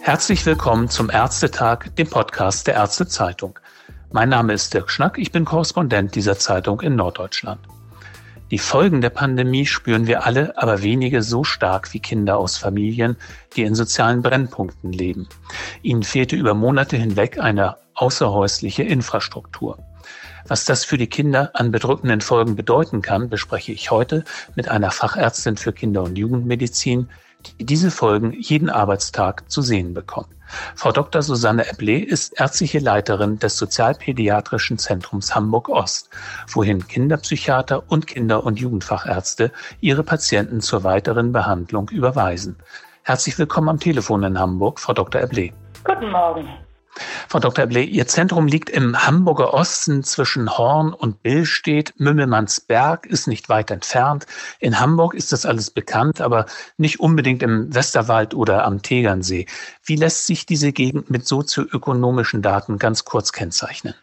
Herzlich willkommen zum Ärztetag, dem Podcast der Ärztezeitung. Mein Name ist Dirk Schnack, ich bin Korrespondent dieser Zeitung in Norddeutschland. Die Folgen der Pandemie spüren wir alle, aber wenige so stark wie Kinder aus Familien, die in sozialen Brennpunkten leben. Ihnen fehlte über Monate hinweg eine außerhäusliche Infrastruktur. Was das für die Kinder an bedrückenden Folgen bedeuten kann, bespreche ich heute mit einer Fachärztin für Kinder- und Jugendmedizin, die diese Folgen jeden Arbeitstag zu sehen bekommt. Frau Dr. Susanne Eble ist ärztliche Leiterin des Sozialpädiatrischen Zentrums Hamburg Ost, wohin Kinderpsychiater und Kinder- und Jugendfachärzte ihre Patienten zur weiteren Behandlung überweisen. Herzlich willkommen am Telefon in Hamburg, Frau Dr. Eble. Guten Morgen. Frau Dr. Bley, Ihr Zentrum liegt im Hamburger Osten zwischen Horn und Billstedt. Mümmelmannsberg ist nicht weit entfernt. In Hamburg ist das alles bekannt, aber nicht unbedingt im Westerwald oder am Tegernsee. Wie lässt sich diese Gegend mit sozioökonomischen Daten ganz kurz kennzeichnen?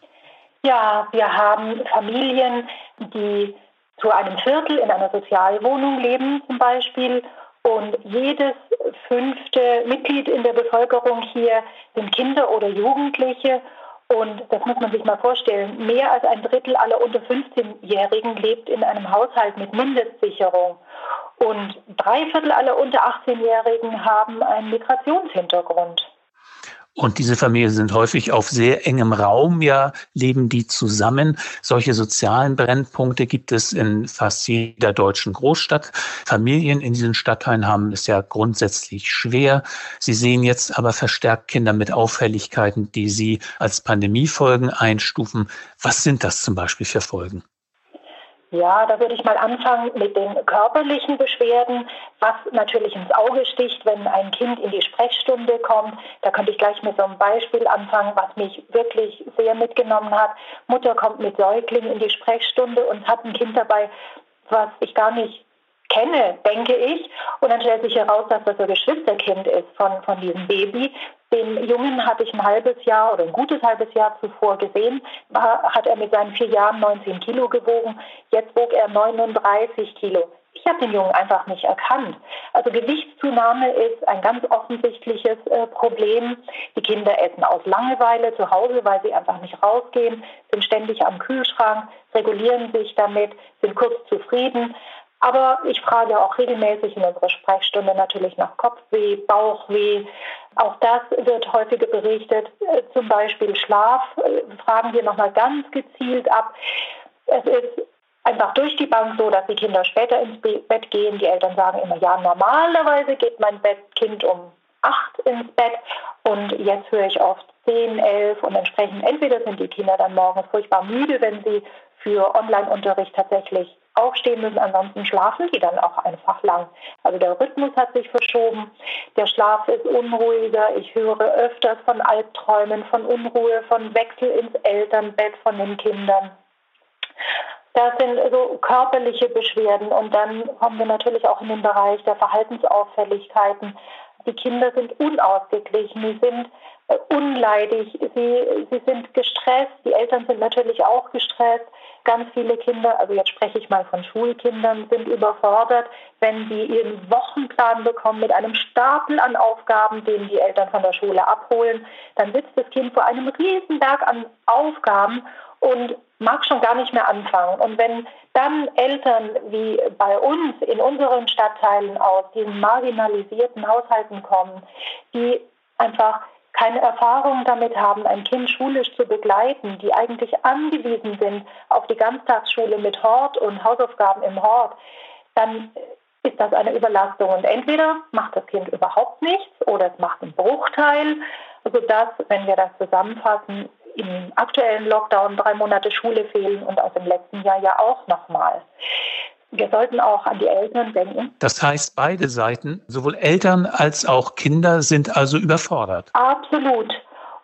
Ja, wir haben Familien, die zu einem Viertel in einer Sozialwohnung leben zum Beispiel und jedes fünfte Mitglied in der Bevölkerung hier sind Kinder oder Jugendliche. Und das muss man sich mal vorstellen. Mehr als ein Drittel aller unter 15-Jährigen lebt in einem Haushalt mit Mindestsicherung. Und drei Viertel aller unter 18-Jährigen haben einen Migrationshintergrund. Und diese Familien sind häufig auf sehr engem Raum, ja, leben die zusammen. Solche sozialen Brennpunkte gibt es in fast jeder deutschen Großstadt. Familien in diesen Stadtteilen haben es ja grundsätzlich schwer. Sie sehen jetzt aber verstärkt Kinder mit Auffälligkeiten, die sie als Pandemiefolgen einstufen. Was sind das zum Beispiel für Folgen? Ja, da würde ich mal anfangen mit den körperlichen Beschwerden, was natürlich ins Auge sticht, wenn ein Kind in die Sprechstunde kommt. Da könnte ich gleich mit so einem Beispiel anfangen, was mich wirklich sehr mitgenommen hat. Mutter kommt mit Säugling in die Sprechstunde und hat ein Kind dabei, was ich gar nicht kenne, denke ich. Und dann stellt sich heraus, dass das ein Geschwisterkind ist von, von diesem Baby. Den Jungen hatte ich ein halbes Jahr oder ein gutes halbes Jahr zuvor gesehen. War, hat er mit seinen vier Jahren 19 Kilo gewogen. Jetzt wog er 39 Kilo. Ich habe den Jungen einfach nicht erkannt. Also Gewichtszunahme ist ein ganz offensichtliches äh, Problem. Die Kinder essen aus Langeweile zu Hause, weil sie einfach nicht rausgehen, sind ständig am Kühlschrank, regulieren sich damit, sind kurz zufrieden. Aber ich frage auch regelmäßig in unserer Sprechstunde natürlich nach Kopfweh, Bauchweh. Auch das wird häufiger berichtet. Äh, zum Beispiel Schlaf äh, fragen wir nochmal ganz gezielt ab. Es ist einfach durch die Bank so, dass die Kinder später ins Bett gehen. Die Eltern sagen immer, ja, normalerweise geht mein Kind um acht ins Bett und jetzt höre ich oft zehn, elf und entsprechend entweder sind die Kinder dann morgens furchtbar müde, wenn sie für Online-Unterricht tatsächlich aufstehen müssen, ansonsten schlafen die dann auch einfach lang. Also der Rhythmus hat sich verschoben, der Schlaf ist unruhiger, ich höre öfters von Albträumen, von Unruhe, von Wechsel ins Elternbett von den Kindern. Das sind so körperliche Beschwerden und dann kommen wir natürlich auch in den Bereich der Verhaltensauffälligkeiten. Die Kinder sind unausgeglichen, die sind äh, unleidig, sie, sie sind gestresst, die Eltern sind natürlich auch gestresst. Ganz viele Kinder, also jetzt spreche ich mal von Schulkindern, sind überfordert, wenn sie ihren Wochenplan bekommen mit einem Stapel an Aufgaben, den die Eltern von der Schule abholen. Dann sitzt das Kind vor einem Riesenberg an Aufgaben und mag schon gar nicht mehr anfangen. Und wenn dann Eltern wie bei uns in unseren Stadtteilen aus diesen marginalisierten Haushalten kommen, die einfach keine Erfahrung damit haben, ein Kind schulisch zu begleiten, die eigentlich angewiesen sind auf die Ganztagsschule mit Hort und Hausaufgaben im Hort, dann ist das eine Überlastung. Und entweder macht das Kind überhaupt nichts oder es macht einen Bruchteil, sodass, wenn wir das zusammenfassen, im aktuellen Lockdown drei Monate Schule fehlen und aus dem letzten Jahr ja auch nochmal. Wir sollten auch an die Eltern denken. Das heißt, beide Seiten, sowohl Eltern als auch Kinder, sind also überfordert. Absolut.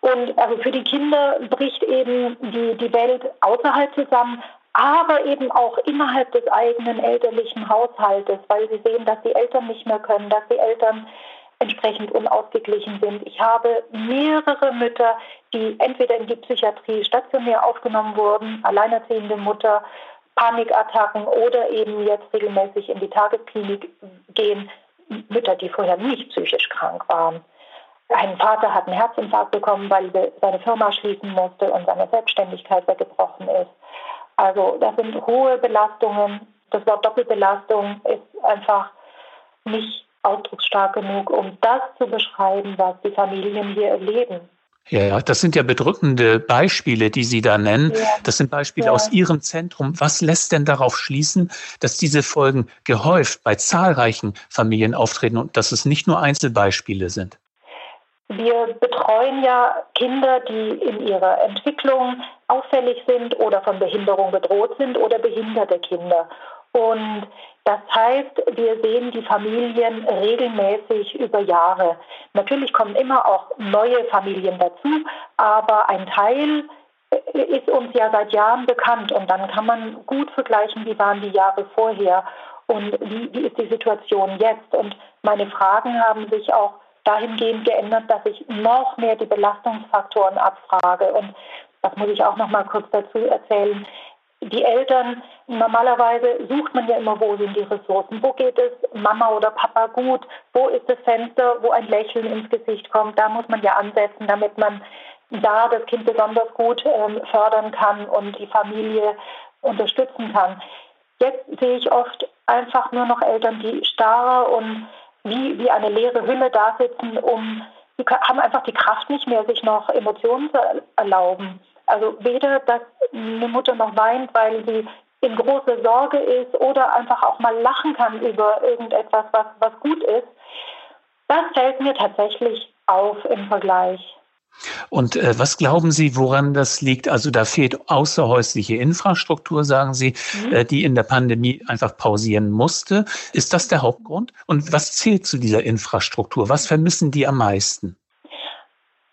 Und also für die Kinder bricht eben die, die Welt außerhalb zusammen, aber eben auch innerhalb des eigenen elterlichen Haushaltes, weil sie sehen, dass die Eltern nicht mehr können, dass die Eltern entsprechend unausgeglichen sind. Ich habe mehrere Mütter, die entweder in die Psychiatrie stationär aufgenommen wurden, alleinerziehende Mutter, Panikattacken oder eben jetzt regelmäßig in die Tagesklinik gehen, Mütter, die vorher nicht psychisch krank waren. Ein Vater hat einen Herzinfarkt bekommen, weil seine Firma schließen musste und seine Selbstständigkeit weggebrochen ist. Also das sind hohe Belastungen. Das Wort Doppelbelastung ist einfach nicht ausdrucksstark genug, um das zu beschreiben, was die Familien hier erleben. Ja, das sind ja bedrückende Beispiele, die Sie da nennen. Ja. Das sind Beispiele ja. aus Ihrem Zentrum. Was lässt denn darauf schließen, dass diese Folgen gehäuft bei zahlreichen Familien auftreten und dass es nicht nur Einzelbeispiele sind? Wir betreuen ja Kinder, die in ihrer Entwicklung auffällig sind oder von Behinderung bedroht sind oder behinderte Kinder. Und das heißt, wir sehen die Familien regelmäßig über Jahre. Natürlich kommen immer auch neue Familien dazu, aber ein Teil ist uns ja seit Jahren bekannt und dann kann man gut vergleichen, wie waren die Jahre vorher und wie, wie ist die Situation jetzt. Und meine Fragen haben sich auch dahingehend geändert, dass ich noch mehr die Belastungsfaktoren abfrage. Und das muss ich auch noch mal kurz dazu erzählen die Eltern, normalerweise sucht man ja immer, wo sind die Ressourcen, wo geht es Mama oder Papa gut, wo ist das Fenster, wo ein Lächeln ins Gesicht kommt. Da muss man ja ansetzen, damit man da das Kind besonders gut ähm, fördern kann und die Familie unterstützen kann. Jetzt sehe ich oft einfach nur noch Eltern, die starr und wie, wie eine leere Hülle da sitzen, um, die haben einfach die Kraft nicht mehr, sich noch Emotionen zu erlauben. Also weder, dass eine Mutter noch weint, weil sie in großer Sorge ist oder einfach auch mal lachen kann über irgendetwas, was, was gut ist. Das fällt mir tatsächlich auf im Vergleich. Und äh, was glauben Sie, woran das liegt? Also da fehlt außerhäusliche Infrastruktur, sagen Sie, mhm. äh, die in der Pandemie einfach pausieren musste. Ist das der Hauptgrund? Und was zählt zu dieser Infrastruktur? Was vermissen die am meisten?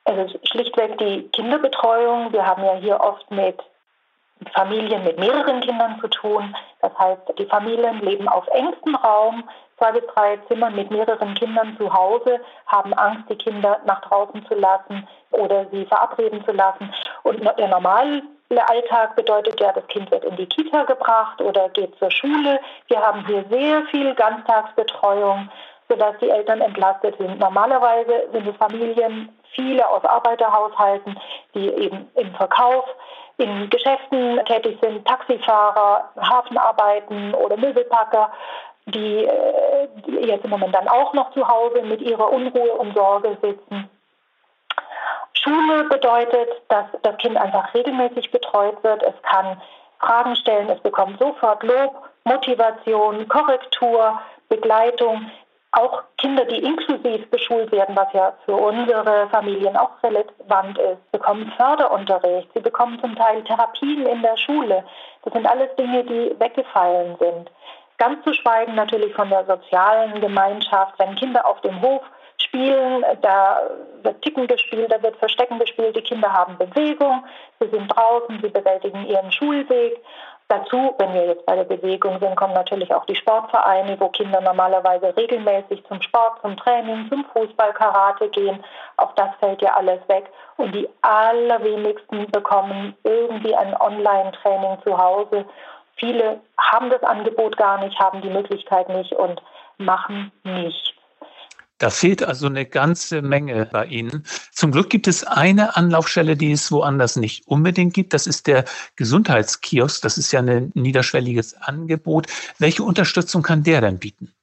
Also schlichtweg die Kinderbetreuung. Wir haben ja hier oft mit Familien mit mehreren Kindern zu tun. Das heißt, die Familien leben auf engstem Raum, zwei bis drei Zimmern mit mehreren Kindern zu Hause, haben Angst, die Kinder nach draußen zu lassen oder sie verabreden zu lassen. Und der normale Alltag bedeutet ja, das Kind wird in die Kita gebracht oder geht zur Schule. Wir haben hier sehr viel Ganztagsbetreuung sodass die Eltern entlastet sind. Normalerweise sind es Familien, viele aus Arbeiterhaushalten, die eben im Verkauf, in Geschäften tätig sind, Taxifahrer, Hafenarbeiten oder Möbelpacker, die, äh, die jetzt im Moment dann auch noch zu Hause mit ihrer Unruhe und Sorge sitzen. Schule bedeutet, dass das Kind einfach regelmäßig betreut wird. Es kann Fragen stellen, es bekommt sofort Lob, Motivation, Korrektur, Begleitung auch Kinder, die inklusiv beschult werden, was ja für unsere Familien auch relevant ist, bekommen Förderunterricht. Sie bekommen zum Teil Therapien in der Schule. Das sind alles Dinge, die weggefallen sind. Ganz zu schweigen natürlich von der sozialen Gemeinschaft, wenn Kinder auf dem Hof spielen, da wird Ticken gespielt, da wird Verstecken gespielt, die Kinder haben Bewegung, sie sind draußen, sie bewältigen ihren Schulweg Dazu, wenn wir jetzt bei der Bewegung sind, kommen natürlich auch die Sportvereine, wo Kinder normalerweise regelmäßig zum Sport, zum Training, zum Fußball, Karate gehen. Auch das fällt ja alles weg. Und die allerwenigsten bekommen irgendwie ein Online-Training zu Hause. Viele haben das Angebot gar nicht, haben die Möglichkeit nicht und machen nichts. Da fehlt also eine ganze Menge bei Ihnen. Zum Glück gibt es eine Anlaufstelle, die es woanders nicht unbedingt gibt. Das ist der Gesundheitskiosk. Das ist ja ein niederschwelliges Angebot. Welche Unterstützung kann der denn bieten?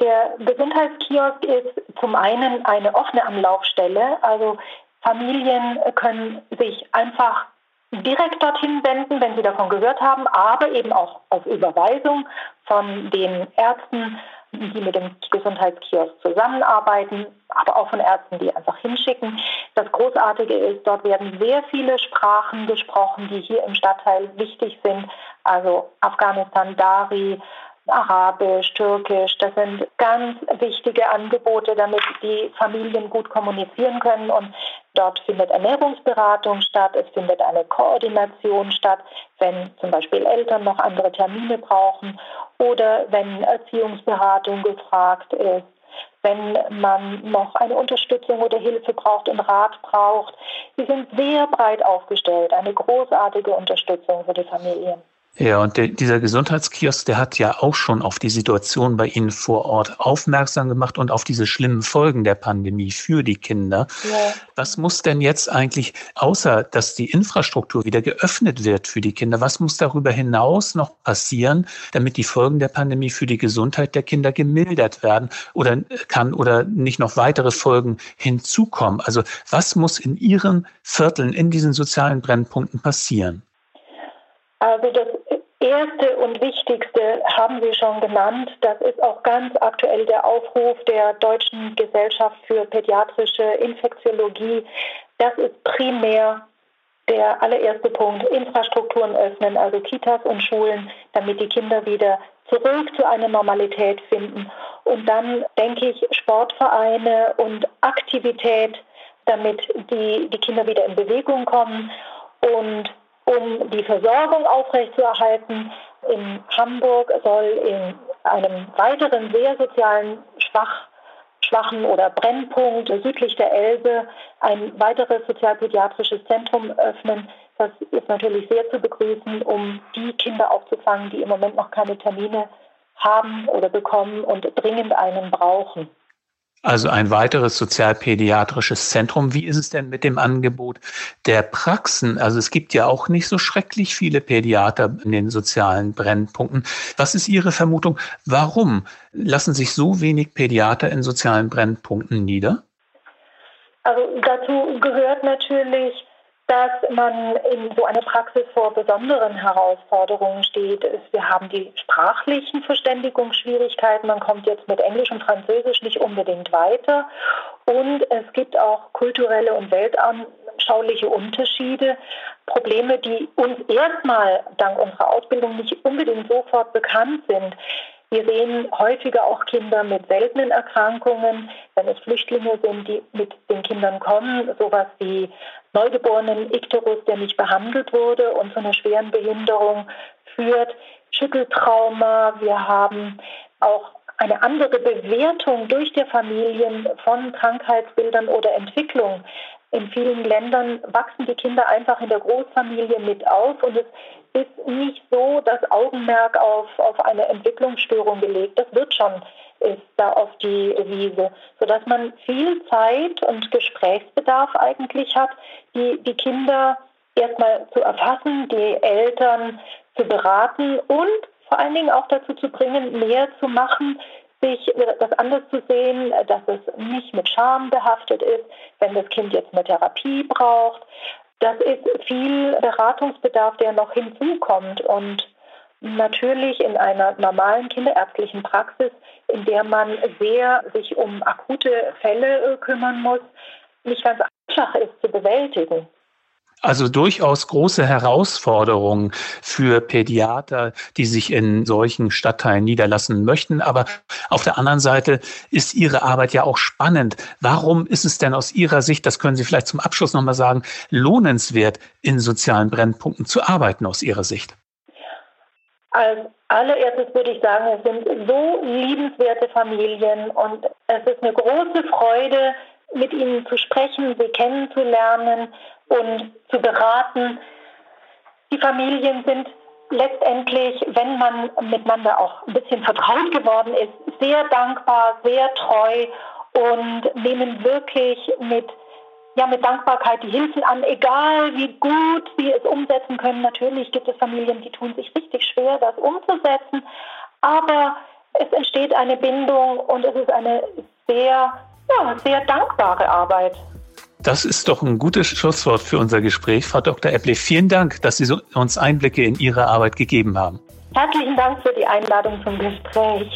Der Gesundheitskiosk ist zum einen eine offene Anlaufstelle. Also Familien können sich einfach direkt dorthin wenden, wenn sie davon gehört haben, aber eben auch auf Überweisung von den Ärzten die mit dem Gesundheitskiosk zusammenarbeiten, aber auch von Ärzten, die einfach hinschicken. Das Großartige ist, dort werden sehr viele Sprachen gesprochen, die hier im Stadtteil wichtig sind. Also Afghanistan, Dari, Arabisch, Türkisch. Das sind ganz wichtige Angebote, damit die Familien gut kommunizieren können. Und dort findet Ernährungsberatung statt. Es findet eine Koordination statt, wenn zum Beispiel Eltern noch andere Termine brauchen oder wenn Erziehungsberatung gefragt ist. Wenn man noch eine Unterstützung oder Hilfe braucht und Rat braucht. Sie sind sehr breit aufgestellt, eine großartige Unterstützung für die Familien. Ja, und der, dieser Gesundheitskiosk, der hat ja auch schon auf die Situation bei Ihnen vor Ort aufmerksam gemacht und auf diese schlimmen Folgen der Pandemie für die Kinder. Ja. Was muss denn jetzt eigentlich, außer dass die Infrastruktur wieder geöffnet wird für die Kinder, was muss darüber hinaus noch passieren, damit die Folgen der Pandemie für die Gesundheit der Kinder gemildert werden oder kann oder nicht noch weitere Folgen hinzukommen? Also was muss in Ihren Vierteln, in diesen sozialen Brennpunkten passieren? Also das Erste und Wichtigste haben Sie schon genannt. Das ist auch ganz aktuell der Aufruf der Deutschen Gesellschaft für pädiatrische Infektiologie. Das ist primär der allererste Punkt. Infrastrukturen öffnen, also Kitas und Schulen, damit die Kinder wieder zurück zu einer Normalität finden. Und dann denke ich Sportvereine und Aktivität, damit die, die Kinder wieder in Bewegung kommen. Und um die Versorgung aufrechtzuerhalten. In Hamburg soll in einem weiteren sehr sozialen Schwach, schwachen oder Brennpunkt südlich der Elbe ein weiteres sozialpädiatrisches Zentrum öffnen. Das ist natürlich sehr zu begrüßen, um die Kinder aufzufangen, die im Moment noch keine Termine haben oder bekommen und dringend einen brauchen. Also ein weiteres sozialpädiatrisches Zentrum. Wie ist es denn mit dem Angebot der Praxen? Also es gibt ja auch nicht so schrecklich viele Pädiater in den sozialen Brennpunkten. Was ist Ihre Vermutung? Warum lassen sich so wenig Pädiater in sozialen Brennpunkten nieder? Also dazu gehört natürlich dass man in so einer Praxis vor besonderen Herausforderungen steht. Wir haben die sprachlichen Verständigungsschwierigkeiten. Man kommt jetzt mit Englisch und Französisch nicht unbedingt weiter. Und es gibt auch kulturelle und weltanschauliche Unterschiede. Probleme, die uns erstmal dank unserer Ausbildung nicht unbedingt sofort bekannt sind. Wir sehen häufiger auch Kinder mit seltenen Erkrankungen, wenn es Flüchtlinge sind, die mit den Kindern kommen, sowas wie neugeborenen Ikterus, der nicht behandelt wurde und zu einer schweren Behinderung führt, Schütteltrauma. Wir haben auch eine andere Bewertung durch die Familien von Krankheitsbildern oder Entwicklung. In vielen Ländern wachsen die Kinder einfach in der Großfamilie mit auf und es ist nicht so das Augenmerk auf, auf eine Entwicklungsstörung gelegt. Das wird schon, ist da auf die Wiese, sodass man viel Zeit und Gesprächsbedarf eigentlich hat, die, die Kinder erstmal zu erfassen, die Eltern zu beraten und vor allen Dingen auch dazu zu bringen, mehr zu machen, sich das anders zu sehen, dass es nicht mit Scham behaftet ist, wenn das Kind jetzt eine Therapie braucht. Das ist viel Beratungsbedarf, der noch hinzukommt und natürlich in einer normalen kinderärztlichen Praxis, in der man sehr sich um akute Fälle kümmern muss, nicht ganz einfach ist zu bewältigen. Also durchaus große Herausforderungen für Pädiater, die sich in solchen Stadtteilen niederlassen möchten. Aber auf der anderen Seite ist Ihre Arbeit ja auch spannend. Warum ist es denn aus Ihrer Sicht, das können Sie vielleicht zum Abschluss nochmal sagen, lohnenswert, in sozialen Brennpunkten zu arbeiten aus Ihrer Sicht? Als allererstes würde ich sagen, es sind so liebenswerte Familien und es ist eine große Freude, mit ihnen zu sprechen, sie kennenzulernen und zu beraten. Die Familien sind letztendlich, wenn man miteinander auch ein bisschen vertraut geworden ist, sehr dankbar, sehr treu und nehmen wirklich mit, ja, mit Dankbarkeit die Hilfen an, egal wie gut sie es umsetzen können. Natürlich gibt es Familien, die tun sich richtig schwer, das umzusetzen, aber es entsteht eine Bindung und es ist eine sehr, ja, sehr dankbare Arbeit. Das ist doch ein gutes Schlusswort für unser Gespräch. Frau Dr. Epple, vielen Dank, dass Sie uns Einblicke in Ihre Arbeit gegeben haben. Herzlichen Dank für die Einladung zum Gespräch.